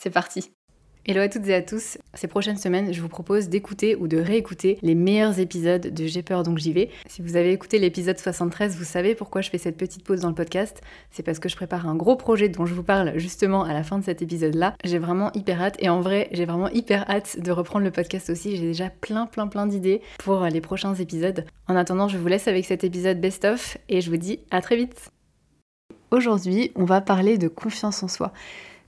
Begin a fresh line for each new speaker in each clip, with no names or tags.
C'est parti Hello à toutes et à tous. Ces prochaines semaines, je vous propose d'écouter ou de réécouter les meilleurs épisodes de J'ai peur donc j'y vais. Si vous avez écouté l'épisode 73, vous savez pourquoi je fais cette petite pause dans le podcast. C'est parce que je prépare un gros projet dont je vous parle justement à la fin de cet épisode-là. J'ai vraiment hyper hâte et en vrai, j'ai vraiment hyper hâte de reprendre le podcast aussi. J'ai déjà plein plein plein d'idées pour les prochains épisodes. En attendant, je vous laisse avec cet épisode best of et je vous dis à très vite. Aujourd'hui, on va parler de confiance en soi.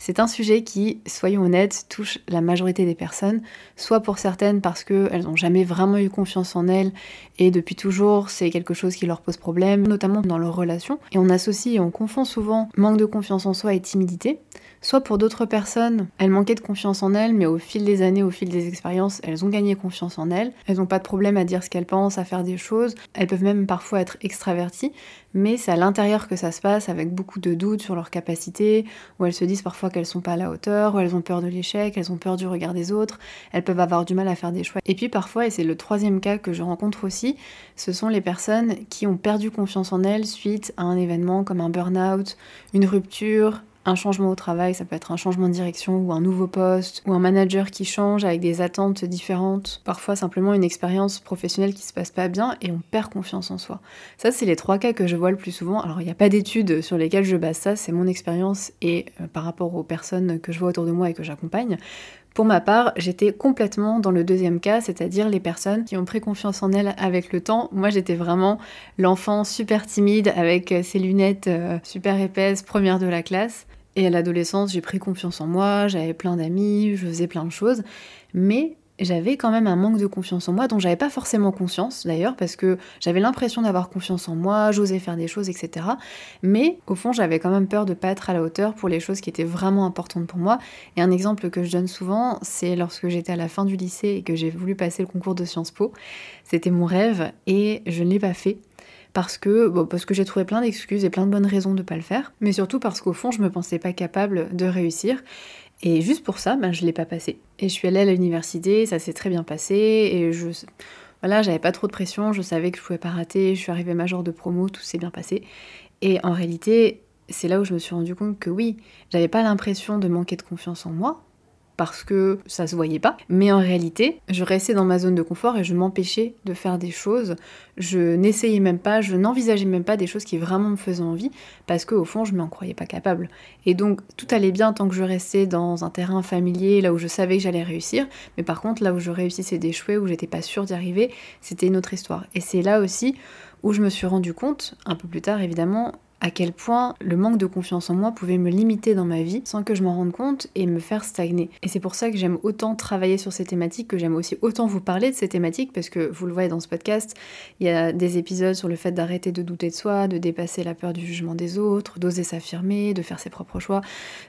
C'est un sujet qui, soyons honnêtes, touche la majorité des personnes, soit pour certaines parce qu'elles n'ont jamais vraiment eu confiance en elles et depuis toujours c'est quelque chose qui leur pose problème, notamment dans leurs relations. Et on associe et on confond souvent manque de confiance en soi et timidité. Soit pour d'autres personnes, elles manquaient de confiance en elles, mais au fil des années, au fil des expériences, elles ont gagné confiance en elles. Elles n'ont pas de problème à dire ce qu'elles pensent, à faire des choses. Elles peuvent même parfois être extraverties, mais c'est à l'intérieur que ça se passe, avec beaucoup de doutes sur leurs capacités, où elles se disent parfois qu'elles sont pas à la hauteur, où elles ont peur de l'échec, elles ont peur du regard des autres, elles peuvent avoir du mal à faire des choix. Et puis parfois, et c'est le troisième cas que je rencontre aussi, ce sont les personnes qui ont perdu confiance en elles suite à un événement comme un burn-out, une rupture, un changement au travail, ça peut être un changement de direction ou un nouveau poste, ou un manager qui change avec des attentes différentes, parfois simplement une expérience professionnelle qui se passe pas bien et on perd confiance en soi. Ça, c'est les trois cas que je vois le plus souvent. Alors, il n'y a pas d'études sur lesquelles je base ça, c'est mon expérience et euh, par rapport aux personnes que je vois autour de moi et que j'accompagne. Pour ma part, j'étais complètement dans le deuxième cas, c'est-à-dire les personnes qui ont pris confiance en elles avec le temps. Moi, j'étais vraiment l'enfant super timide avec ses lunettes euh, super épaisses, première de la classe. Et à l'adolescence, j'ai pris confiance en moi, j'avais plein d'amis, je faisais plein de choses, mais j'avais quand même un manque de confiance en moi dont j'avais pas forcément conscience d'ailleurs parce que j'avais l'impression d'avoir confiance en moi, j'osais faire des choses, etc. Mais au fond, j'avais quand même peur de pas être à la hauteur pour les choses qui étaient vraiment importantes pour moi. Et un exemple que je donne souvent, c'est lorsque j'étais à la fin du lycée et que j'ai voulu passer le concours de Sciences Po. C'était mon rêve et je ne l'ai pas fait parce que, parce que j'ai trouvé plein d'excuses et plein de bonnes raisons de ne pas le faire, mais surtout parce qu'au fond, je me pensais pas capable de réussir. Et juste pour ça, ben, je l'ai pas passé. Et je suis allée à l'université, ça s'est très bien passé, et je. Voilà, j'avais pas trop de pression, je savais que je pouvais pas rater, je suis arrivée major de promo, tout s'est bien passé. Et en réalité, c'est là où je me suis rendu compte que oui, j'avais pas l'impression de manquer de confiance en moi, parce que ça se voyait pas. Mais en réalité, je restais dans ma zone de confort et je m'empêchais de faire des choses. Je n'essayais même pas, je n'envisageais même pas des choses qui vraiment me faisaient envie parce qu'au fond, je m'en croyais pas capable. Et donc, tout allait bien tant que je restais dans un terrain familier, là où je savais que j'allais réussir. Mais par contre, là où je réussissais d'échouer, où j'étais pas sûre d'y arriver, c'était une autre histoire. Et c'est là aussi où je me suis rendu compte, un peu plus tard évidemment, à quel point le manque de confiance en moi pouvait me limiter dans ma vie sans que je m'en rende compte et me faire stagner. Et c'est pour ça que j'aime autant travailler sur ces thématiques, que j'aime aussi autant vous parler de ces thématiques, parce que vous le voyez dans ce podcast, il y a des épisodes sur le fait d'arrêter de douter de soi, de dépasser la peur du jugement des autres, d'oser s'affirmer, de faire ses propres choix,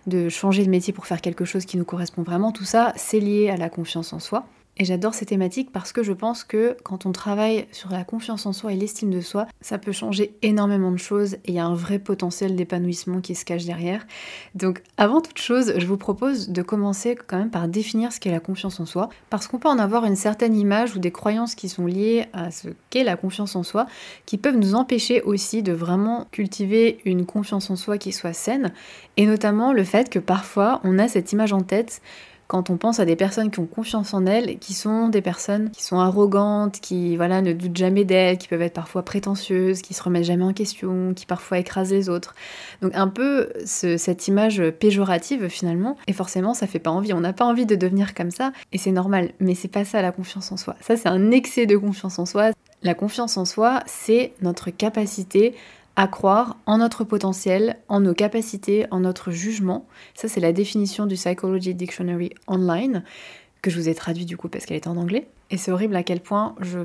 de changer de métier pour faire quelque chose qui nous correspond vraiment. Tout ça, c'est lié à la confiance en soi. Et j'adore ces thématiques parce que je pense que quand on travaille sur la confiance en soi et l'estime de soi, ça peut changer énormément de choses et il y a un vrai potentiel d'épanouissement qui se cache derrière. Donc avant toute chose, je vous propose de commencer quand même par définir ce qu'est la confiance en soi parce qu'on peut en avoir une certaine image ou des croyances qui sont liées à ce qu'est la confiance en soi qui peuvent nous empêcher aussi de vraiment cultiver une confiance en soi qui soit saine et notamment le fait que parfois on a cette image en tête quand on pense à des personnes qui ont confiance en elles, qui sont des personnes qui sont arrogantes, qui voilà ne doutent jamais d'elles, qui peuvent être parfois prétentieuses, qui se remettent jamais en question, qui parfois écrasent les autres. Donc un peu cette image péjorative finalement, et forcément ça fait pas envie. On n'a pas envie de devenir comme ça, et c'est normal. Mais c'est pas ça la confiance en soi. Ça c'est un excès de confiance en soi. La confiance en soi, c'est notre capacité à croire en notre potentiel, en nos capacités, en notre jugement. Ça, c'est la définition du Psychology Dictionary Online, que je vous ai traduit du coup parce qu'elle est en anglais. Et c'est horrible à quel point je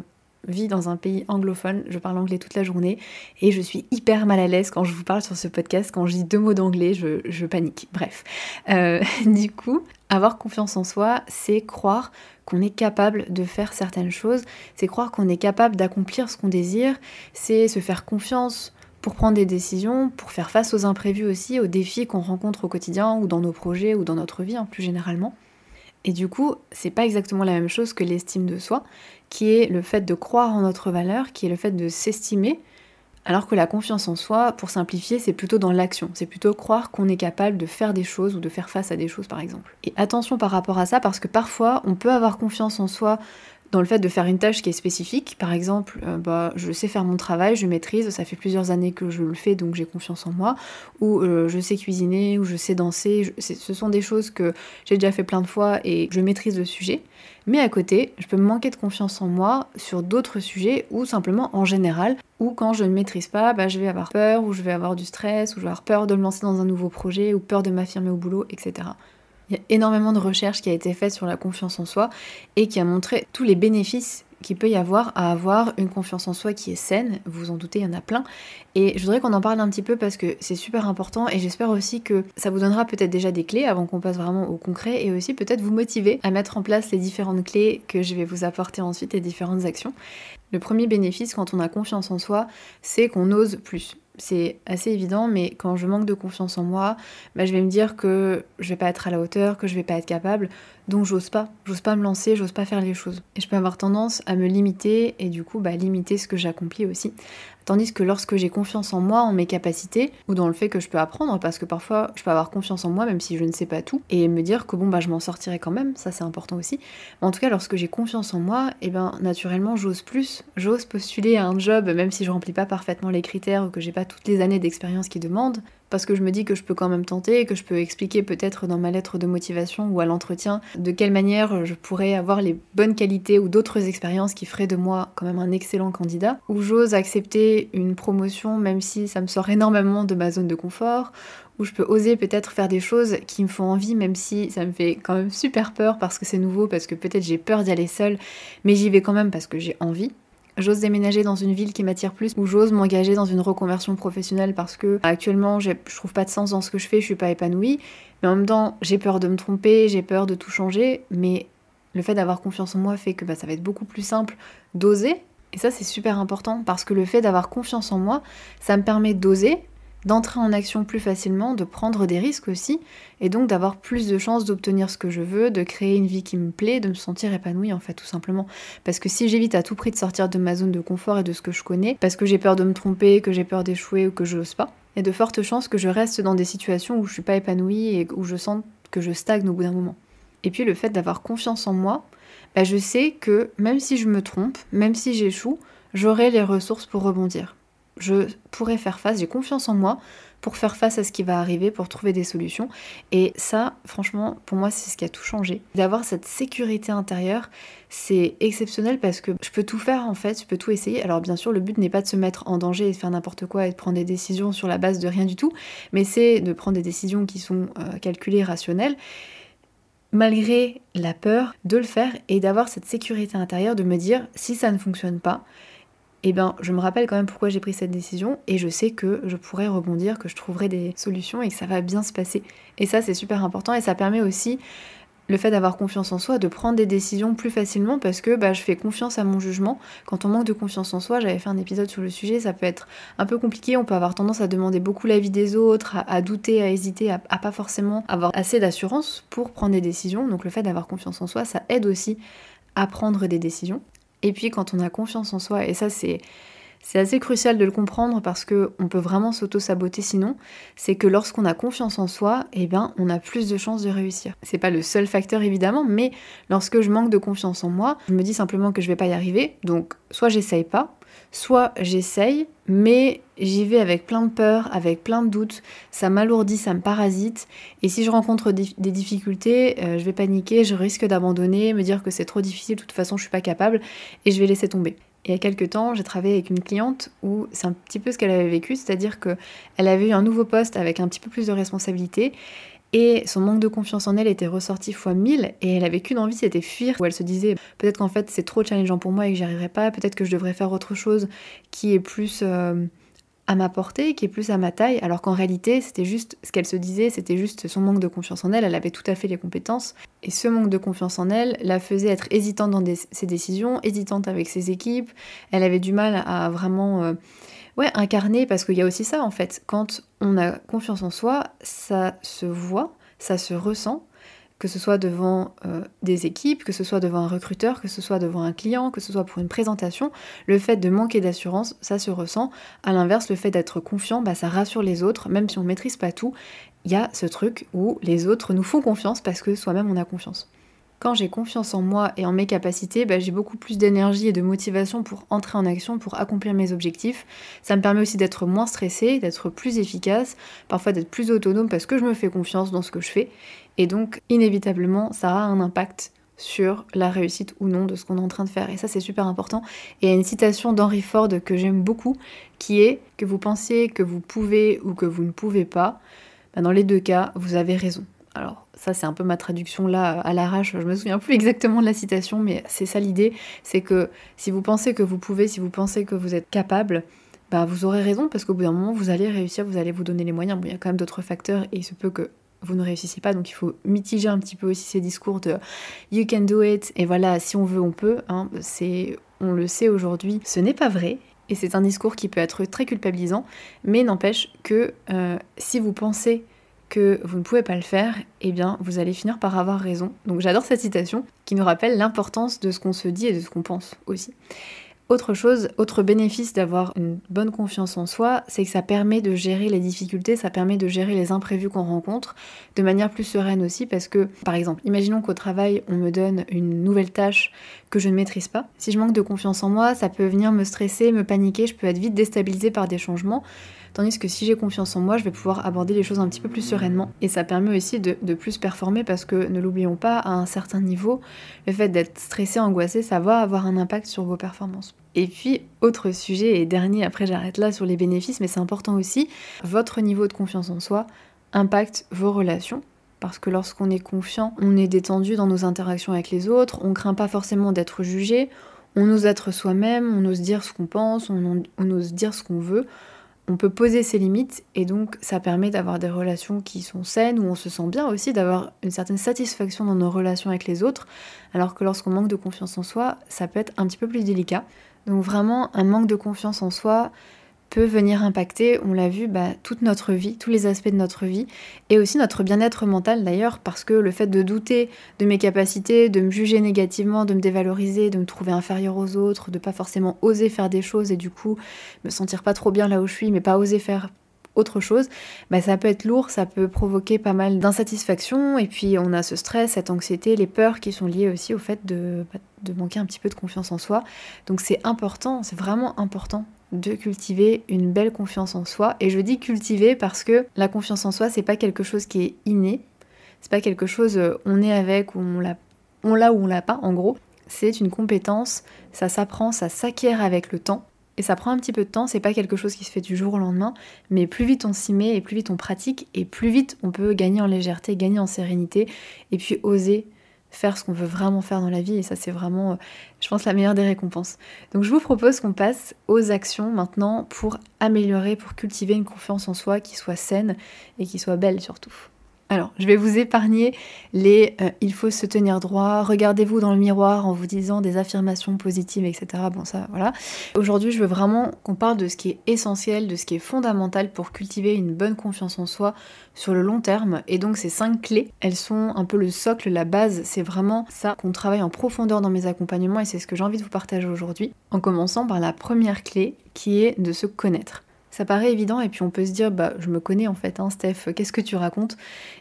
vis dans un pays anglophone, je parle anglais toute la journée et je suis hyper mal à l'aise quand je vous parle sur ce podcast. Quand je dis deux mots d'anglais, je, panique. Bref. Euh, du coup, avoir confiance en soi, c'est croire qu'on est capable de faire certaines choses, c'est croire qu'on est capable d'accomplir ce qu'on désire, c'est se faire confiance pour prendre des décisions, pour faire face aux imprévus aussi, aux défis qu'on rencontre au quotidien ou dans nos projets ou dans notre vie hein, plus généralement. Et du coup, c'est pas exactement la même chose que l'estime de soi, qui est le fait de croire en notre valeur, qui est le fait de s'estimer, alors que la confiance en soi, pour simplifier, c'est plutôt dans l'action. C'est plutôt croire qu'on est capable de faire des choses ou de faire face à des choses, par exemple. Et attention par rapport à ça, parce que parfois, on peut avoir confiance en soi dans le fait de faire une tâche qui est spécifique. Par exemple, euh, bah, je sais faire mon travail, je maîtrise, ça fait plusieurs années que je le fais, donc j'ai confiance en moi. Ou euh, je sais cuisiner, ou je sais danser. ce sont des choses que j'ai déjà fait plein de fois et je maîtrise le sujet. Mais à côté, je peux me manquer de confiance en moi sur d'autres sujets ou simplement en général, ou quand je ne maîtrise pas, bah, je vais avoir peur, ou je vais avoir du stress, ou je vais avoir peur de me lancer dans un nouveau projet, ou peur de m'affirmer au boulot, etc. Il y a énormément de recherches qui a été faite sur la confiance en soi et qui a montré tous les bénéfices qu'il peut y avoir à avoir une confiance en soi qui est saine. Vous vous en doutez, il y en a plein. Et je voudrais qu'on en parle un petit peu parce que c'est super important et j'espère aussi que ça vous donnera peut-être déjà des clés avant qu'on passe vraiment au concret et aussi peut-être vous motiver à mettre en place les différentes clés que je vais vous apporter ensuite et différentes actions. Le premier bénéfice quand on a confiance en soi, c'est qu'on ose plus c'est assez évident, mais quand je manque de confiance en moi, bah, je vais me dire que je vais pas être à la hauteur, que je vais pas être capable, donc j'ose pas, j'ose pas me lancer, j'ose pas faire les choses. Et je peux avoir tendance à me limiter et du coup bah, limiter ce que j'accomplis aussi. Tandis que lorsque j'ai confiance en moi, en mes capacités, ou dans le fait que je peux apprendre, parce que parfois je peux avoir confiance en moi même si je ne sais pas tout, et me dire que bon bah je m'en sortirai quand même, ça c'est important aussi. Mais en tout cas, lorsque j'ai confiance en moi, eh ben naturellement j'ose plus, j'ose postuler à un job même si je remplis pas parfaitement les critères ou que j'ai pas toutes les années d'expérience qui demandent parce que je me dis que je peux quand même tenter, que je peux expliquer peut-être dans ma lettre de motivation ou à l'entretien de quelle manière je pourrais avoir les bonnes qualités ou d'autres expériences qui feraient de moi quand même un excellent candidat, ou j'ose accepter une promotion même si ça me sort énormément de ma zone de confort, où je peux oser peut-être faire des choses qui me font envie, même si ça me fait quand même super peur parce que c'est nouveau, parce que peut-être j'ai peur d'y aller seule, mais j'y vais quand même parce que j'ai envie. J'ose déménager dans une ville qui m'attire plus ou j'ose m'engager dans une reconversion professionnelle parce que actuellement je trouve pas de sens dans ce que je fais, je suis pas épanouie. Mais en même temps, j'ai peur de me tromper, j'ai peur de tout changer. Mais le fait d'avoir confiance en moi fait que bah, ça va être beaucoup plus simple d'oser. Et ça, c'est super important parce que le fait d'avoir confiance en moi, ça me permet d'oser, d'entrer en action plus facilement, de prendre des risques aussi, et donc d'avoir plus de chances d'obtenir ce que je veux, de créer une vie qui me plaît, de me sentir épanouie en fait tout simplement. Parce que si j'évite à tout prix de sortir de ma zone de confort et de ce que je connais, parce que j'ai peur de me tromper, que j'ai peur d'échouer ou que je n'ose pas, il y a de fortes chances que je reste dans des situations où je suis pas épanouie et où je sens que je stagne au bout d'un moment. Et puis le fait d'avoir confiance en moi, bah, je sais que même si je me trompe, même si j'échoue, j'aurai les ressources pour rebondir je pourrais faire face, j'ai confiance en moi pour faire face à ce qui va arriver, pour trouver des solutions. Et ça, franchement, pour moi, c'est ce qui a tout changé. D'avoir cette sécurité intérieure, c'est exceptionnel parce que je peux tout faire en fait, je peux tout essayer. Alors bien sûr, le but n'est pas de se mettre en danger et de faire n'importe quoi et de prendre des décisions sur la base de rien du tout, mais c'est de prendre des décisions qui sont euh, calculées, rationnelles malgré la peur de le faire et d'avoir cette sécurité intérieure de me dire si ça ne fonctionne pas, eh bien, je me rappelle quand même pourquoi j'ai pris cette décision et je sais que je pourrais rebondir, que je trouverai des solutions et que ça va bien se passer. Et ça, c'est super important et ça permet aussi le fait d'avoir confiance en soi, de prendre des décisions plus facilement parce que bah, je fais confiance à mon jugement. Quand on manque de confiance en soi, j'avais fait un épisode sur le sujet, ça peut être un peu compliqué, on peut avoir tendance à demander beaucoup l'avis des autres, à, douter, à hésiter, à, à pas forcément avoir assez d'assurance pour prendre des décisions. Donc le fait d'avoir confiance en soi, ça aide aussi à prendre des décisions. Et puis quand on a confiance en soi, et ça c'est c'est assez crucial de le comprendre parce que on peut vraiment s'auto-saboter sinon, c'est que lorsqu'on a confiance en soi, eh ben on a plus de chances de réussir. C'est pas le seul facteur évidemment, mais lorsque je manque de confiance en moi, je me dis simplement que je vais pas y arriver, donc soit j'essaye pas, soit j'essaye, mais j'y vais avec plein de peur, avec plein de doutes, ça m'alourdit, ça me parasite, et si je rencontre des difficultés, euh, je vais paniquer, je risque d'abandonner, me dire que c'est trop difficile, de toute façon je suis pas capable, et je vais laisser tomber. Et il y a quelques temps, j'ai travaillé avec une cliente où c'est un petit peu ce qu'elle avait vécu, c'est-à-dire qu'elle avait eu un nouveau poste avec un petit peu plus de responsabilité, et son manque de confiance en elle était ressorti fois mille et elle avait qu'une envie, c'était fuir. Où elle se disait peut-être qu'en fait c'est trop challengeant pour moi et que j'y arriverai pas, peut-être que je devrais faire autre chose qui est plus euh, à ma portée, qui est plus à ma taille, alors qu'en réalité c'était juste ce qu'elle se disait, c'était juste son manque de confiance en elle, elle avait tout à fait les compétences et ce manque de confiance en elle la faisait être hésitante dans ses décisions, hésitante avec ses équipes, elle avait du mal à vraiment... Euh, Ouais, incarner, parce qu'il y a aussi ça en fait. Quand on a confiance en soi, ça se voit, ça se ressent, que ce soit devant euh, des équipes, que ce soit devant un recruteur, que ce soit devant un client, que ce soit pour une présentation. Le fait de manquer d'assurance, ça se ressent. À l'inverse, le fait d'être confiant, bah, ça rassure les autres, même si on ne maîtrise pas tout. Il y a ce truc où les autres nous font confiance parce que soi-même on a confiance. Quand j'ai confiance en moi et en mes capacités, bah, j'ai beaucoup plus d'énergie et de motivation pour entrer en action, pour accomplir mes objectifs. Ça me permet aussi d'être moins stressée, d'être plus efficace, parfois d'être plus autonome parce que je me fais confiance dans ce que je fais. Et donc, inévitablement, ça a un impact sur la réussite ou non de ce qu'on est en train de faire. Et ça, c'est super important. Et il y a une citation d'Henry Ford que j'aime beaucoup, qui est que vous pensiez que vous pouvez ou que vous ne pouvez pas, bah, dans les deux cas, vous avez raison. Alors, ça c'est un peu ma traduction là à l'arrache, je me souviens plus exactement de la citation, mais c'est ça l'idée, c'est que si vous pensez que vous pouvez, si vous pensez que vous êtes capable, bah vous aurez raison parce qu'au bout d'un moment vous allez réussir, vous allez vous donner les moyens. Bon, il y a quand même d'autres facteurs et il se peut que vous ne réussissiez pas, donc il faut mitiger un petit peu aussi ces discours de you can do it et voilà si on veut on peut. Hein, on le sait aujourd'hui, ce n'est pas vrai. Et c'est un discours qui peut être très culpabilisant, mais n'empêche que euh, si vous pensez que vous ne pouvez pas le faire, eh bien vous allez finir par avoir raison. Donc j'adore cette citation qui nous rappelle l'importance de ce qu'on se dit et de ce qu'on pense aussi. Autre chose, autre bénéfice d'avoir une bonne confiance en soi, c'est que ça permet de gérer les difficultés, ça permet de gérer les imprévus qu'on rencontre de manière plus sereine aussi parce que, par exemple, imaginons qu'au travail, on me donne une nouvelle tâche que je ne maîtrise pas. Si je manque de confiance en moi, ça peut venir me stresser, me paniquer, je peux être vite déstabilisée par des changements. Tandis que si j'ai confiance en moi, je vais pouvoir aborder les choses un petit peu plus sereinement. Et ça permet aussi de, plus performer parce que, ne l'oublions pas, à un certain niveau, le fait d'être stressé, angoissé, ça va avoir un impact sur vos performances. Et puis, autre sujet, et dernier, après j'arrête là sur les bénéfices, mais c'est important aussi, votre niveau de confiance en soi impacte vos relations. Parce que lorsqu'on est confiant, on est détendu dans nos interactions avec les autres, on craint pas forcément d'être jugé, on ose être soi-même, on ose dire ce qu'on pense, on ose dire ce qu'on veut on peut poser ses limites et donc ça permet d'avoir des relations qui sont saines, où on se sent bien aussi, d'avoir une certaine satisfaction dans nos relations avec les autres, alors que lorsqu'on manque de confiance en soi, ça peut être un petit peu plus délicat. Donc vraiment, un manque de confiance en soi, peut venir impacter, on l'a vu, bah, toute notre vie, tous les aspects de notre vie, et aussi notre bien-être mental d'ailleurs, parce que le fait de douter de mes capacités, de me juger négativement, de me dévaloriser, de me trouver inférieur aux autres, de pas forcément oser faire des choses et du coup me sentir pas trop bien là où je suis, mais pas oser faire autre chose, bah, ça peut être lourd, ça peut provoquer pas mal d'insatisfaction, et puis on a ce stress, cette anxiété, les peurs qui sont liées aussi au fait de, bah, de manquer un petit peu de confiance en soi. Donc c'est important, c'est vraiment important de cultiver une belle confiance en soi. Et je dis cultiver parce que la confiance en soi, c'est pas quelque chose qui est inné. C'est pas quelque chose euh, on est avec ou on l'a, on l'a ou on l'a pas, en gros. C'est une compétence, ça s'apprend, ça s'acquiert avec le temps. Et ça prend un petit peu de temps, c'est pas quelque chose qui se fait du jour au lendemain, mais plus vite on s'y met et plus vite on pratique et plus vite on peut gagner en légèreté, gagner en sérénité et puis oser faire ce qu'on veut vraiment faire dans la vie et ça c'est vraiment, euh, je pense, la meilleure des récompenses. Donc je vous propose qu'on passe aux actions maintenant pour améliorer, pour cultiver une confiance en soi qui soit saine et qui soit belle surtout. Alors, je vais vous épargner les euh, il faut se tenir droit, regardez-vous dans le miroir en vous disant des affirmations positives, etc. Bon, ça, voilà. Aujourd'hui, je veux vraiment qu'on parle de ce qui est essentiel, de ce qui est fondamental pour cultiver une bonne confiance en soi sur le long terme. Et donc, ces cinq clés, elles sont un peu le socle, la base. C'est vraiment ça qu'on travaille en profondeur dans mes accompagnements et c'est ce que j'ai envie de vous partager aujourd'hui. En commençant par la première clé qui est de se connaître. Ça paraît évident et puis on peut se dire bah je me connais en fait hein, Steph, qu'est-ce que tu racontes?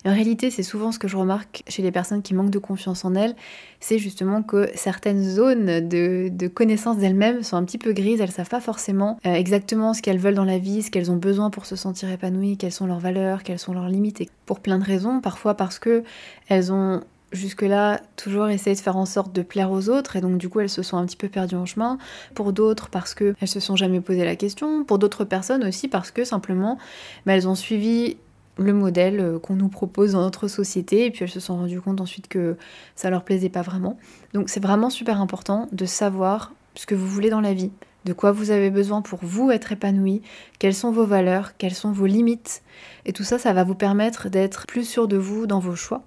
En réalité c'est souvent ce que je remarque chez les personnes qui manquent de confiance en elles, c'est justement que certaines zones de, de connaissance d'elles-mêmes sont un petit peu grises, elles savent pas forcément euh, exactement ce qu'elles veulent dans la vie, ce qu'elles ont besoin pour se sentir épanouies, quelles sont leurs valeurs, quelles sont leurs limites et pour plein de raisons, parfois parce que elles ont jusque-là toujours essayer de faire en sorte de plaire aux autres et donc du coup elles se sont un petit peu perdues en chemin. Pour d'autres parce que elles se sont jamais posé la question. Pour d'autres personnes aussi parce que simplement bah, elles ont suivi le modèle euh, qu'on nous propose dans notre société et puis elles se sont rendues compte ensuite que ça leur plaisait pas vraiment. Donc c'est vraiment super important de savoir ce que vous voulez dans la vie, de quoi vous avez besoin pour vous être épanoui, quelles sont vos valeurs, quelles sont vos limites. Et tout ça, ça va vous permettre d'être plus sûr de vous dans vos choix,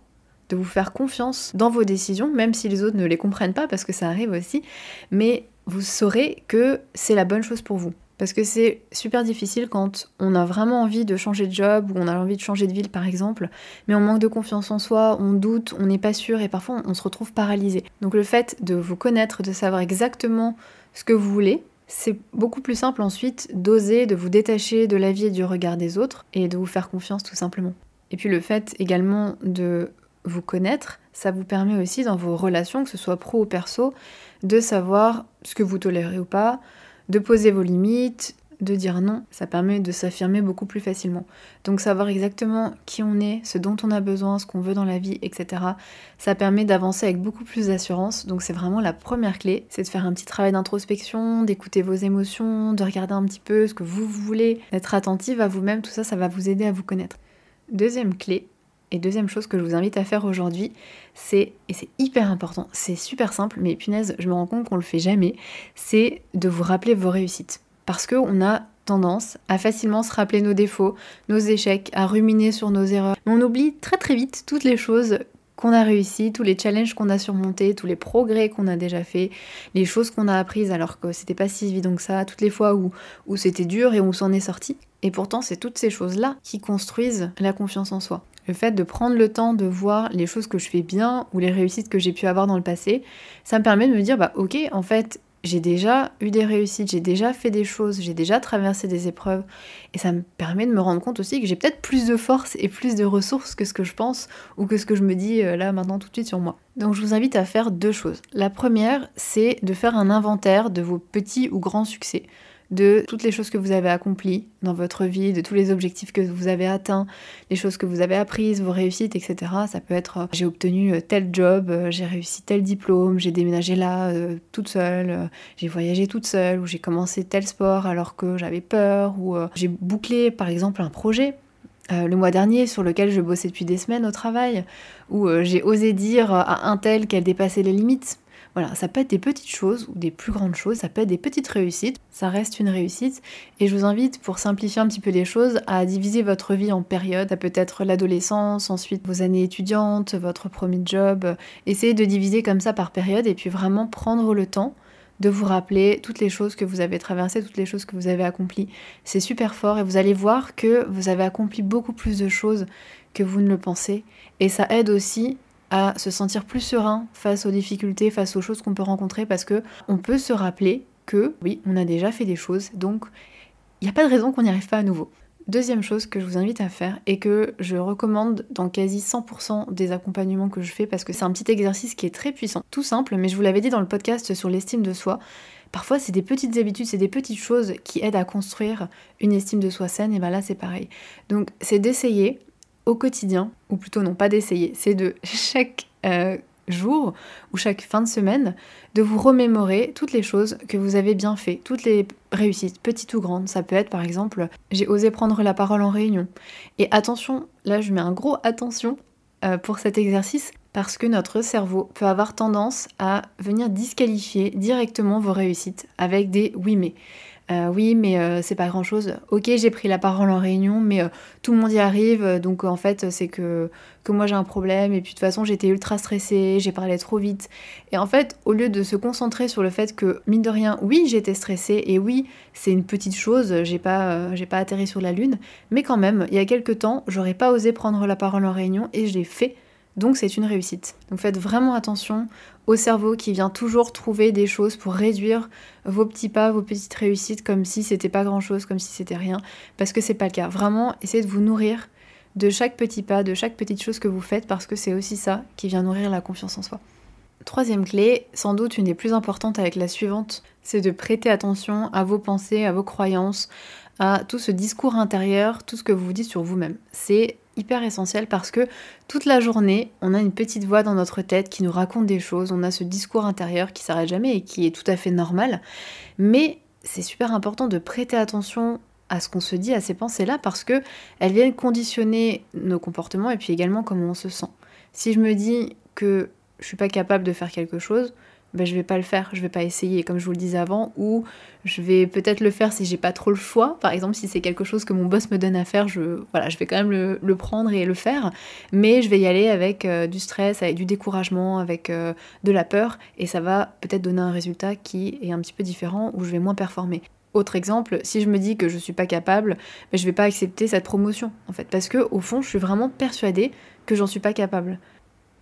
de vous faire confiance dans vos décisions, même si les autres ne les comprennent pas, parce que ça arrive aussi. Mais vous saurez que c'est la bonne chose pour vous. Parce que c'est super difficile quand on a vraiment envie de changer de job ou on a envie de changer de ville par exemple, mais on manque de confiance en soi, on doute, on n'est pas sûr et parfois on se retrouve paralysé. Donc le fait de vous connaître, de savoir exactement ce que vous voulez, c'est beaucoup plus simple ensuite d'oser, de vous détacher de la vie et du regard des autres et de vous faire confiance tout simplement. Et puis le fait également de vous connaître, ça vous permet aussi dans vos relations, que ce soit pro ou perso, de savoir ce que vous tolérez ou pas, de poser vos limites, de dire non, ça permet de s'affirmer beaucoup plus facilement. Donc savoir exactement qui on est, ce dont on a besoin, ce qu'on veut dans la vie, etc. Ça permet d'avancer avec beaucoup plus d'assurance. Donc c'est vraiment la première clé, c'est de faire un petit travail d'introspection, d'écouter vos émotions, de regarder un petit peu ce que vous voulez, d'être attentive à vous-même, tout ça, ça va vous aider à vous connaître. Deuxième clé, et deuxième chose que je vous invite à faire aujourd'hui, c'est, et c'est hyper important, c'est super simple, mais punaise, je me rends compte qu'on le fait jamais, c'est de vous rappeler vos réussites. Parce qu'on a tendance à facilement se rappeler nos défauts, nos échecs, à ruminer sur nos erreurs. Mais on oublie très très vite toutes les choses qu'on a réussi, tous les challenges qu'on a surmontés, tous les progrès qu'on a déjà fait, les choses qu'on a apprises alors que c'était pas si évident que ça, toutes les fois où, où c'était dur et où on s'en est sorti. Et pourtant, c'est toutes ces choses-là qui construisent la confiance en soi. Le fait de prendre le temps de voir les choses que je fais bien ou les réussites que j'ai pu avoir dans le passé, ça me permet de me dire bah ok, en fait, j'ai déjà eu des réussites, j'ai déjà fait des choses, j'ai déjà traversé des épreuves. Et ça me permet de me rendre compte aussi que j'ai peut-être plus de force et plus de ressources que ce que je pense ou que ce que je me dis euh, là maintenant tout de suite sur moi. Donc je vous invite à faire deux choses. La première, c'est de faire un inventaire de vos petits ou grands succès de toutes les choses que vous avez accomplies dans votre vie, de tous les objectifs que vous avez atteints, les choses que vous avez apprises, vos réussites, etc. Ça peut être euh, j'ai obtenu euh, tel job, euh, j'ai réussi tel diplôme, j'ai déménagé là toute seule, j'ai voyagé toute seule, ou j'ai commencé tel sport alors que j'avais peur, ou j'ai bouclé par exemple un projet. le mois dernier sur lequel je bossais depuis des semaines au travail, où j'ai osé dire à un tel qu'elle dépassait les limites. Voilà, ça peut être des petites choses ou des plus grandes choses, ça peut être des petites réussites, ça reste une réussite. Et je vous invite, pour simplifier un petit peu les choses, à diviser votre vie en périodes. Ça peut être l'adolescence, ensuite vos années étudiantes, votre premier job. Essayez de diviser comme ça par période et puis vraiment prendre le temps de vous rappeler toutes les choses que vous avez traversées, toutes les choses que vous avez accomplies. C'est super fort et vous allez voir que vous avez accompli beaucoup plus de choses que vous ne le pensez. Et ça aide aussi à se sentir plus serein face aux difficultés, face aux choses qu'on peut rencontrer, parce que on peut se rappeler que oui, on a déjà fait des choses, donc il n'y a pas de raison qu'on n'y arrive pas à nouveau. Deuxième chose que je vous invite à faire et que je recommande dans quasi 100% des accompagnements que je fais parce que c'est un petit exercice qui est très puissant, tout simple, mais je vous l'avais dit dans le podcast sur l'estime de soi. Parfois, c'est des petites habitudes, c'est des petites choses qui aident à construire une estime de soi saine, et bien là, c'est pareil. Donc, c'est d'essayer au quotidien, ou plutôt non pas d'essayer, c'est de chaque euh, jour ou chaque fin de semaine, de vous remémorer toutes les choses que vous avez bien fait, toutes les réussites, petites ou grandes. Ça peut être par exemple, j'ai osé prendre la parole en réunion. Et attention, là je mets un gros attention euh, pour cet exercice parce que notre cerveau peut avoir tendance à venir disqualifier directement vos réussites avec des oui mais. Euh, oui, mais euh, c'est pas grand chose. Ok, j'ai pris la parole en réunion, mais euh, tout le monde y arrive, donc en fait, c'est que, moi j'ai un problème, et puis de toute façon, j'étais ultra stressée, j'ai parlé trop vite. Et en fait, au lieu de se concentrer sur le fait que, mine de rien, oui, j'étais stressée, et oui, c'est une petite chose, j'ai pas, j'ai pas atterri sur la lune, mais quand même, il y a quelques temps, j'aurais pas osé prendre la parole en réunion, et je l'ai fait. Donc c'est une réussite. Donc faites vraiment attention au cerveau qui vient toujours trouver des choses pour réduire vos petits pas, vos petites réussites comme si c'était pas grand chose, comme si c'était rien, parce que c'est pas le cas. Vraiment, essayez de vous nourrir de chaque petit pas, de chaque petite chose que vous faites, parce que c'est aussi ça qui vient nourrir la confiance en soi. Troisième clé, sans doute une des plus importantes avec la suivante, c'est de prêter attention à vos pensées, à vos croyances, à tout ce discours intérieur, tout ce que vous vous dites sur vous-même. C'est hyper essentiel parce que toute la journée, on a une petite voix dans notre tête qui nous raconte des choses, on a ce discours intérieur qui s'arrête jamais et qui est tout à fait normal. Mais c'est super important de prêter attention à ce qu'on se dit, à ces pensées-là, parce que elles viennent conditionner nos comportements et puis également comment on se sent. Si je me dis que je suis pas capable de faire quelque chose, ben, je vais pas le faire, je vais pas essayer, comme je vous le disais avant, ou je vais peut-être le faire si j'ai pas trop le choix. Par exemple, si c'est quelque chose que mon boss me donne à faire, je, voilà, je vais quand même le, prendre et le faire, mais je vais y aller avec euh, du stress, avec du découragement, avec euh, de la peur, et ça va peut-être donner un résultat qui est un petit peu différent, où je vais moins performer. Autre exemple, si je me dis que je suis pas capable, ben, je vais pas accepter cette promotion, en fait, parce que au fond, je suis vraiment persuadée que j'en suis pas capable.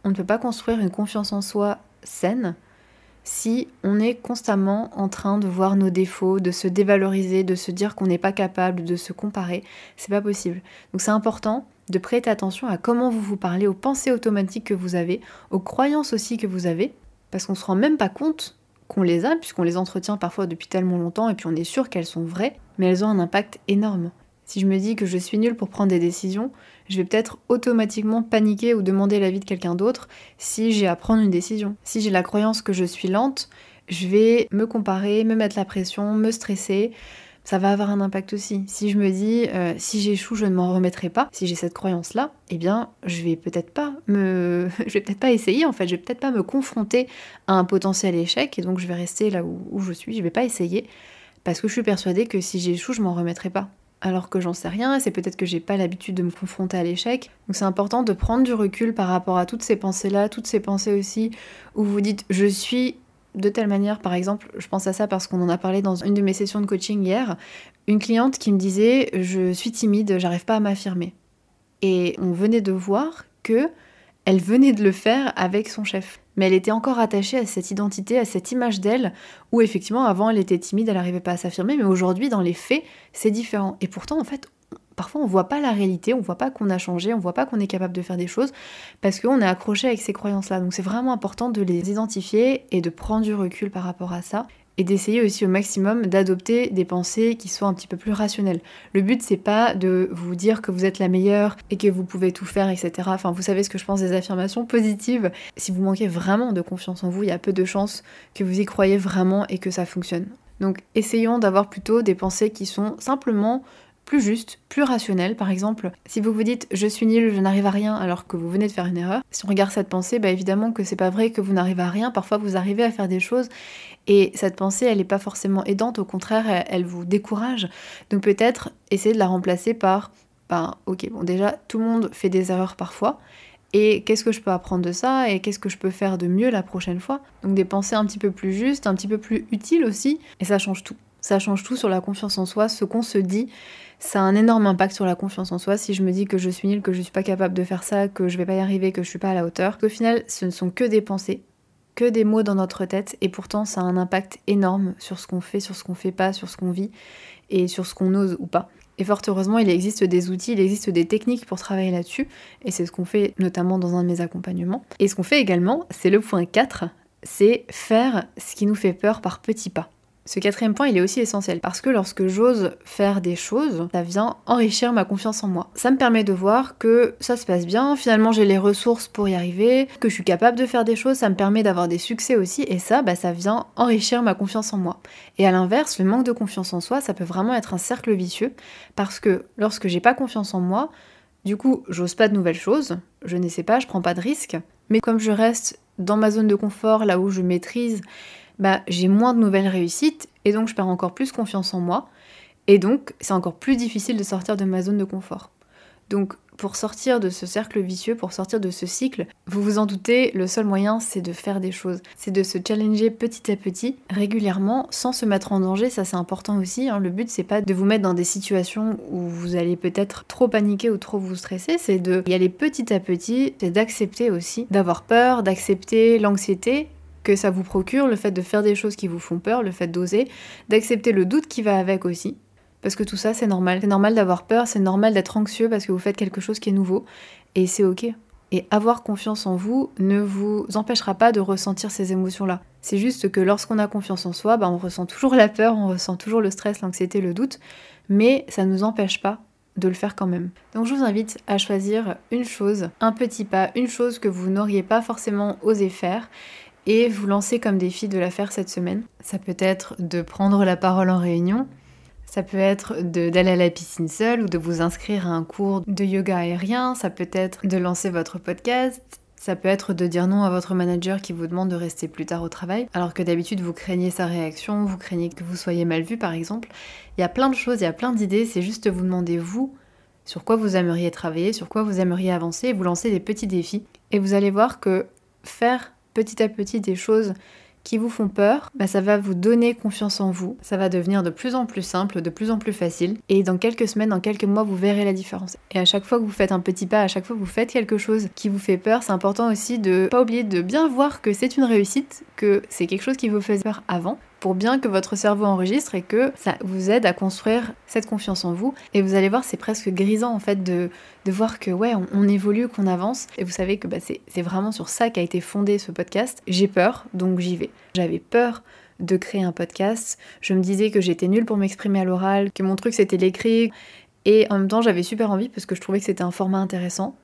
On ne peut pas construire une confiance en soi saine si on est constamment en train de voir nos défauts, de se dévaloriser, de se dire qu'on n'est pas capable, de se comparer, c'est pas possible. Donc c'est important de prêter attention à comment vous vous parlez, aux pensées automatiques que vous avez, aux croyances aussi que vous avez, parce qu'on se rend même pas compte qu'on les a, puisqu'on les entretient parfois depuis tellement longtemps, et puis on est sûr qu'elles sont vraies, mais elles ont un impact énorme. Si je me dis que je suis nulle pour prendre des décisions, je vais peut-être automatiquement paniquer ou demander l'avis de quelqu'un d'autre si j'ai à prendre une décision. Si j'ai la croyance que je suis lente, je vais me comparer, me mettre la pression, me stresser. Ça va avoir un impact aussi. Si je me dis euh, si j'échoue, je ne m'en remettrai pas, si j'ai cette croyance là, eh bien, je vais peut-être pas me je vais peut-être pas essayer en fait, je vais peut-être pas me confronter à un potentiel échec et donc je vais rester là où, je suis, je vais pas essayer parce que je suis persuadée que si j'échoue, je m'en remettrai pas alors que j'en sais rien, c'est peut-être que j'ai pas l'habitude de me confronter à l'échec. Donc c'est important de prendre du recul par rapport à toutes ces pensées-là, toutes ces pensées aussi où vous dites je suis de telle manière, par exemple, je pense à ça parce qu'on en a parlé dans une de mes sessions de coaching hier, une cliente qui me disait je suis timide, j'arrive pas à m'affirmer. Et on venait de voir que elle venait de le faire avec son chef. Mais elle était encore attachée à cette identité, à cette image d'elle, où effectivement avant elle était timide, elle n'arrivait pas à s'affirmer, mais aujourd'hui dans les faits c'est différent. Et pourtant en fait parfois on voit pas la réalité, on voit pas qu'on a changé, on voit pas qu'on est capable de faire des choses parce qu'on est accroché avec ces croyances-là. Donc c'est vraiment important de les identifier et de prendre du recul par rapport à ça et d'essayer aussi au maximum d'adopter des pensées qui soient un petit peu plus rationnelles. Le but c'est pas de vous dire que vous êtes la meilleure et que vous pouvez tout faire, etc. Enfin, vous savez ce que je pense des affirmations positives. Si vous manquez vraiment de confiance en vous, il y a peu de chances que vous y croyez vraiment et que ça fonctionne. Donc essayons d'avoir plutôt des pensées qui sont simplement plus juste, plus rationnel. Par exemple, si vous vous dites je suis nul, je n'arrive à rien alors que vous venez de faire une erreur, si on regarde cette pensée, bah évidemment que c'est pas vrai que vous n'arrivez à rien. Parfois vous arrivez à faire des choses et cette pensée elle n'est pas forcément aidante, au contraire elle, vous décourage. Donc peut-être essayer de la remplacer par ben ok bon déjà tout le monde fait des erreurs parfois. Et qu'est-ce que je peux apprendre de ça et qu'est-ce que je peux faire de mieux la prochaine fois? Donc des pensées un petit peu plus justes, un petit peu plus utiles aussi, et ça change tout. Ça change tout sur la confiance en soi, ce qu'on se dit ça a un énorme impact sur la confiance en soi. Si je me dis que je suis nulle, que je suis pas capable de faire ça, que je vais pas y arriver, que je suis pas à la hauteur, au final, ce ne sont que des pensées, que des mots dans notre tête, et pourtant ça a un impact énorme sur ce qu'on fait, sur ce qu'on fait pas, sur ce qu'on vit et sur ce qu'on ose ou pas. Et fort heureusement, il existe des outils, il existe des techniques pour travailler là-dessus, et c'est ce qu'on fait notamment dans un de mes accompagnements. Et ce qu'on fait également, c'est le point 4, c'est faire ce qui nous fait peur par petits pas. Ce quatrième point, il est aussi essentiel parce que lorsque j'ose faire des choses, ça vient enrichir ma confiance en moi. Ça me permet de voir que ça se passe bien, finalement j'ai les ressources pour y arriver, que je suis capable de faire des choses, ça me permet d'avoir des succès aussi et ça, bah, ça vient enrichir ma confiance en moi. Et à l'inverse, le manque de confiance en soi, ça peut vraiment être un cercle vicieux parce que lorsque j'ai pas confiance en moi, du coup, j'ose pas de nouvelles choses, je n'essaie pas, je prends pas de risques, mais comme je reste dans ma zone de confort, là où je maîtrise bah, j'ai moins de nouvelles réussites et donc je perds encore plus confiance en moi. Et donc, c'est encore plus difficile de sortir de ma zone de confort. Donc, pour sortir de ce cercle vicieux, pour sortir de ce cycle, vous vous en doutez, le seul moyen, c'est de faire des choses. C'est de se challenger petit à petit, régulièrement, sans se mettre en danger. Ça, c'est important aussi. Hein. Le but, c'est pas de vous mettre dans des situations où vous allez peut-être trop paniquer ou trop vous stresser. C'est de y aller petit à petit. C'est d'accepter aussi d'avoir peur, d'accepter l'anxiété que ça vous procure, le fait de faire des choses qui vous font peur, le fait d'oser, d'accepter le doute qui va avec aussi. Parce que tout ça, c'est normal. C'est normal d'avoir peur, c'est normal d'être anxieux parce que vous faites quelque chose qui est nouveau. Et c'est ok. Et avoir confiance en vous ne vous empêchera pas de ressentir ces émotions-là. C'est juste que lorsqu'on a confiance en soi, bah, on ressent toujours la peur, on ressent toujours le stress, l'anxiété, le doute, mais ça ne nous empêche pas de le faire quand même. Donc je vous invite à choisir une chose, un petit pas, une chose que vous n'auriez pas forcément osé faire et vous lancer comme défi de la faire cette semaine. Ça peut être de prendre la parole en réunion, Ça peut être d'aller à la piscine seul ou de vous inscrire à un cours de yoga aérien, ça peut être de lancer votre podcast, ça peut être de dire non à votre manager qui vous demande de rester plus tard au travail, alors que d'habitude vous craignez sa réaction, vous craignez que vous soyez mal vu par exemple. Il y a plein de choses, il y a plein d'idées, c'est juste vous demander vous sur quoi vous aimeriez travailler, sur quoi vous aimeriez avancer, vous lancer des petits défis. Et vous allez voir que faire petit à petit des choses qui vous font peur, bah, ça va vous donner confiance en vous. Ça va devenir de plus en plus simple, de plus en plus facile. Et dans quelques semaines, dans quelques mois, vous verrez la différence. Et à chaque fois que vous faites un petit pas, à chaque fois que vous faites quelque chose qui vous fait peur, c'est important aussi de pas oublier de bien voir que c'est une réussite, que c'est quelque chose qui vous faisait peur avant, pour bien que votre cerveau enregistre et que ça vous aide à construire cette confiance en vous. Et vous allez voir, c'est presque grisant en fait de, voir que ouais, on, évolue, qu'on avance. Et vous savez que bah, c'est vraiment sur ça qu'a été fondé ce podcast. J'ai peur, donc j'y vais. J'avais peur de créer un podcast. Je me disais que j'étais nulle pour m'exprimer à l'oral, que mon truc c'était l'écrit. Et en même temps, j'avais super envie parce que je trouvais que c'était un format intéressant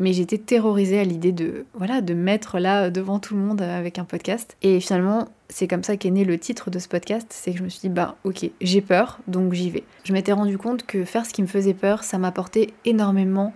mais j'étais terrorisée à l'idée de voilà de mettre là devant tout le monde avec un podcast et finalement c'est comme ça qu'est né le titre de ce podcast c'est que je me suis dit bah ok j'ai peur donc j'y vais. Je m'étais rendu compte que faire ce qui me faisait peur ça m'apportait énormément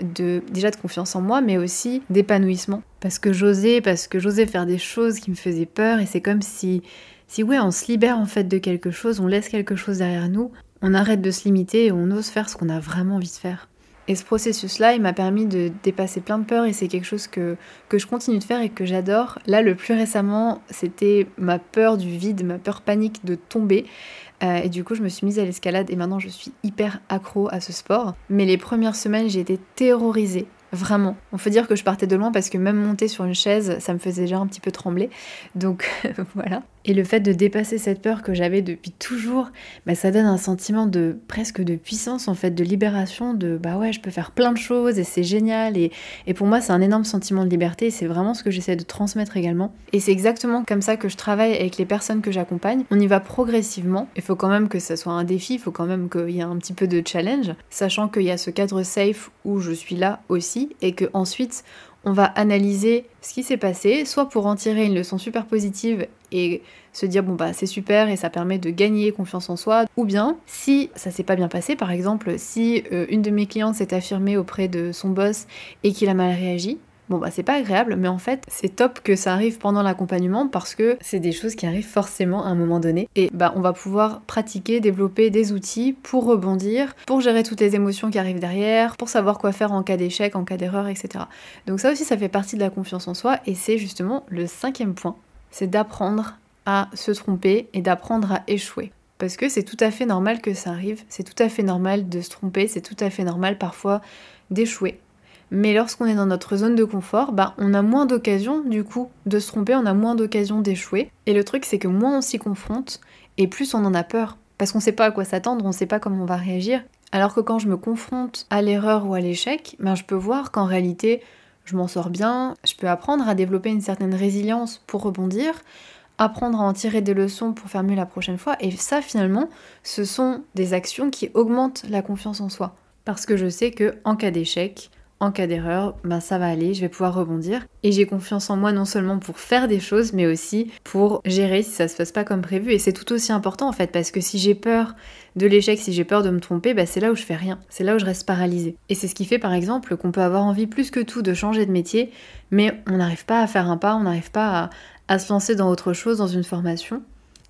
de déjà de confiance en moi mais aussi d'épanouissement. Parce que j'osais parce que j'osais faire des choses qui me faisaient peur et c'est comme si si ouais on se libère en fait de quelque chose on laisse quelque chose derrière nous on arrête de se limiter et on ose faire ce qu'on a vraiment envie de faire et ce processus-là, il m'a permis de dépasser plein de peurs et c'est quelque chose que, que je continue de faire et que j'adore. Là, le plus récemment, c'était ma peur du vide, ma peur panique de tomber. Euh, et du coup, je me suis mise à l'escalade et maintenant je suis hyper accro à ce sport. Mais les premières semaines, j'ai été terrorisée Vraiment. On peut dire que je partais de loin parce que même monter sur une chaise, ça me faisait déjà un petit peu trembler. Donc voilà. Et le fait de dépasser cette peur que j'avais depuis toujours, bah, ça donne un sentiment de presque de puissance en fait, de libération, de bah ouais, je peux faire plein de choses et c'est génial. Et, et pour moi, c'est un énorme sentiment de liberté et c'est vraiment ce que j'essaie de transmettre également. Et c'est exactement comme ça que je travaille avec les personnes que j'accompagne. On y va progressivement. Il faut quand même que ça soit un défi, il faut quand même qu'il y ait un petit peu de challenge, sachant qu'il y a ce cadre safe où je suis là aussi et que ensuite on va analyser ce qui s'est passé, soit pour en tirer une leçon super positive et se dire bon bah c'est super et ça permet de gagner confiance en soi, ou bien si ça s'est pas bien passé, par exemple si euh, une de mes clientes s'est affirmée auprès de son boss et qu'il a mal réagi, Bon bah c'est pas agréable, mais en fait c'est top que ça arrive pendant l'accompagnement parce que c'est des choses qui arrivent forcément à un moment donné. Et bah on va pouvoir pratiquer, développer des outils pour rebondir, pour gérer toutes les émotions qui arrivent derrière, pour savoir quoi faire en cas d'échec, en cas d'erreur, etc. Donc ça aussi ça fait partie de la confiance en soi et c'est justement le cinquième point, c'est d'apprendre à se tromper et d'apprendre à échouer. Parce que c'est tout à fait normal que ça arrive, c'est tout à fait normal de se tromper, c'est tout à fait normal parfois d'échouer. Mais lorsqu'on est dans notre zone de confort, bah, on a moins d'occasions du coup de se tromper, on a moins d'occasions d'échouer. Et le truc c'est que moins on s'y confronte, et plus on en a peur. Parce qu'on sait pas à quoi s'attendre, on sait pas comment on va réagir. Alors que quand je me confronte à l'erreur ou à l'échec, ben je peux voir qu'en réalité, je m'en sors bien, je peux apprendre à développer une certaine résilience pour rebondir, apprendre à en tirer des leçons pour faire mieux la prochaine fois. Et ça, finalement, ce sont des actions qui augmentent la confiance en soi. Parce que je sais que en cas d'échec, en cas d'erreur, ben ça va aller, je vais pouvoir rebondir. Et j'ai confiance en moi non seulement pour faire des choses, mais aussi pour gérer si ça se passe pas comme prévu. Et c'est tout aussi important en fait, parce que si j'ai peur de l'échec, si j'ai peur de me tromper, ben c'est là où je fais rien. C'est là où je reste paralysée. Et c'est ce qui fait par exemple qu'on peut avoir envie plus que tout de changer de métier, mais on n'arrive pas à faire un pas, on n'arrive pas à, à se lancer dans autre chose, dans une formation.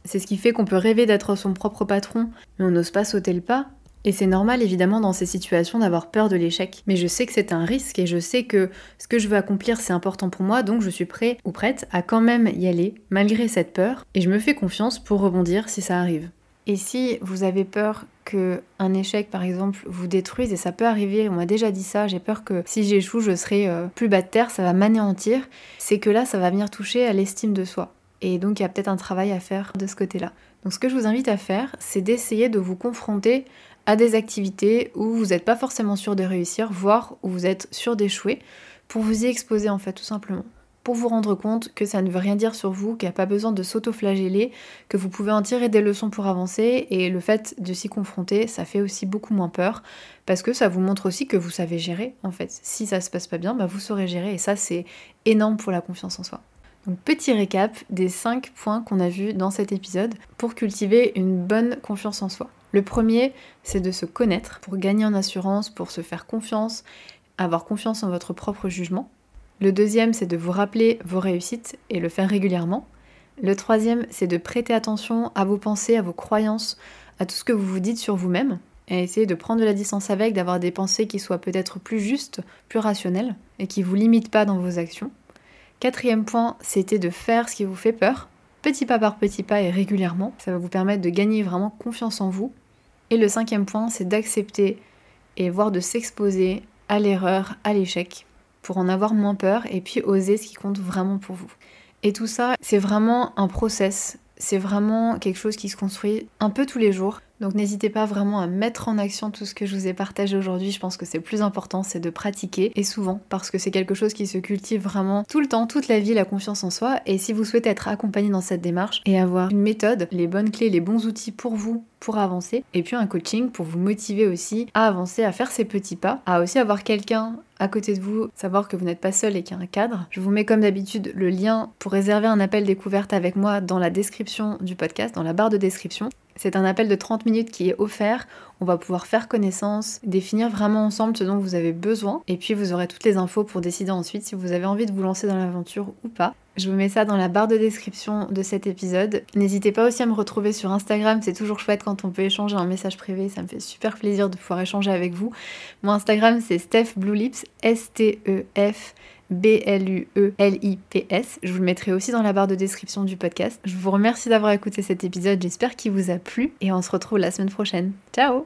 C'est ce qui fait qu'on peut rêver d'être son propre patron, mais on n'ose pas sauter le pas et c'est normal évidemment dans ces situations d'avoir peur de l'échec. Mais je sais que c'est un risque et je sais que ce que je veux accomplir c'est important pour moi, donc je suis prêt ou prête à quand même y aller malgré cette peur et je me fais confiance pour rebondir si ça arrive. Et si vous avez peur que un échec par exemple vous détruise et ça peut arriver, on m'a déjà dit ça, j'ai peur que si j'échoue je serai euh, plus bas de terre, ça va m'anéantir, c'est que là ça va venir toucher à l'estime de soi. Et donc il y a peut-être un travail à faire de ce côté-là. Donc ce que je vous invite à faire, c'est d'essayer de vous confronter à des activités où vous n'êtes pas forcément sûr de réussir, voire où vous êtes sûr d'échouer, pour vous y exposer en fait tout simplement. Pour vous rendre compte que ça ne veut rien dire sur vous, qu'il n'y a pas besoin de s'auto-flageller, que vous pouvez en tirer des leçons pour avancer, et le fait de s'y confronter, ça fait aussi beaucoup moins peur, parce que ça vous montre aussi que vous savez gérer en fait. Si ça se passe pas bien, bah vous saurez gérer, et ça c'est énorme pour la confiance en soi. Donc petit récap des 5 points qu'on a vus dans cet épisode pour cultiver une bonne confiance en soi. Le premier, c'est de se connaître pour gagner en assurance, pour se faire confiance, avoir confiance en votre propre jugement. Le deuxième, c'est de vous rappeler vos réussites et le faire régulièrement. Le troisième, c'est de prêter attention à vos pensées, à vos croyances, à tout ce que vous vous dites sur vous-même, et essayer de prendre de la distance avec, d'avoir des pensées qui soient peut-être plus justes, plus rationnelles, et qui ne vous limitent pas dans vos actions. Quatrième point, c'était de faire ce qui vous fait peur, petit pas par petit pas et régulièrement. Ça va vous permettre de gagner vraiment confiance en vous. Et le cinquième point, c'est d'accepter et voire de s'exposer à l'erreur, à l'échec, pour en avoir moins peur et puis oser ce qui compte vraiment pour vous. Et tout ça, c'est vraiment un process, c'est vraiment quelque chose qui se construit un peu tous les jours. Donc n'hésitez pas vraiment à mettre en action tout ce que je vous ai partagé aujourd'hui. Je pense que c'est plus important, c'est de pratiquer et souvent parce que c'est quelque chose qui se cultive vraiment tout le temps, toute la vie, la confiance en soi. Et si vous souhaitez être accompagné dans cette démarche et avoir une méthode, les bonnes clés, les bons outils pour vous avancer et puis un coaching pour vous motiver aussi à avancer, à faire ces petits pas, à aussi avoir quelqu'un à côté de vous, savoir que vous n'êtes pas seul et qu'il y a un cadre. Je vous mets comme d'habitude le lien pour réserver un appel découverte avec moi dans la description du podcast, dans la barre de description. C'est un appel de 30 minutes qui est offert. On va pouvoir faire connaissance, définir vraiment ensemble ce dont vous avez besoin. Et puis vous aurez toutes les infos pour décider ensuite si vous avez envie de vous lancer dans l'aventure ou pas. Je vous mets ça dans la barre de description de cet épisode. N'hésitez pas aussi à me retrouver sur Instagram, c'est toujours chouette quand on peut échanger un message privé, ça me fait super plaisir de pouvoir échanger avec vous. Mon Instagram c'est Steph Blue Lips, S-T-E-F. B-L-U-E-L-I-P-S. Je vous le mettrai aussi dans la barre de description du podcast. Je vous remercie d'avoir écouté cet épisode, j'espère qu'il vous a plu et on se retrouve la semaine prochaine. Ciao